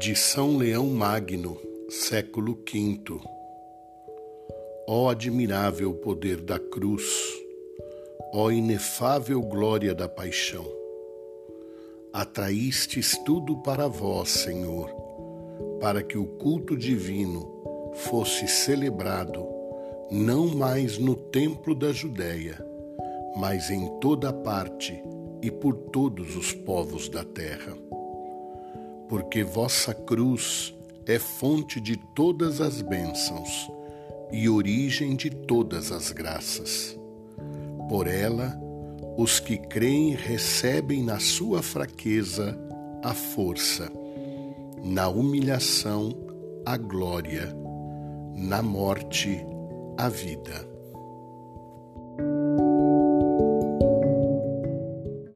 De São Leão Magno, século V. Ó admirável poder da cruz, ó inefável glória da paixão. Atraístes tudo para vós, Senhor, para que o culto divino fosse celebrado não mais no templo da Judéia, mas em toda parte e por todos os povos da terra porque vossa cruz é fonte de todas as bênçãos e origem de todas as graças. Por ela, os que creem recebem na sua fraqueza a força, na humilhação a glória, na morte a vida.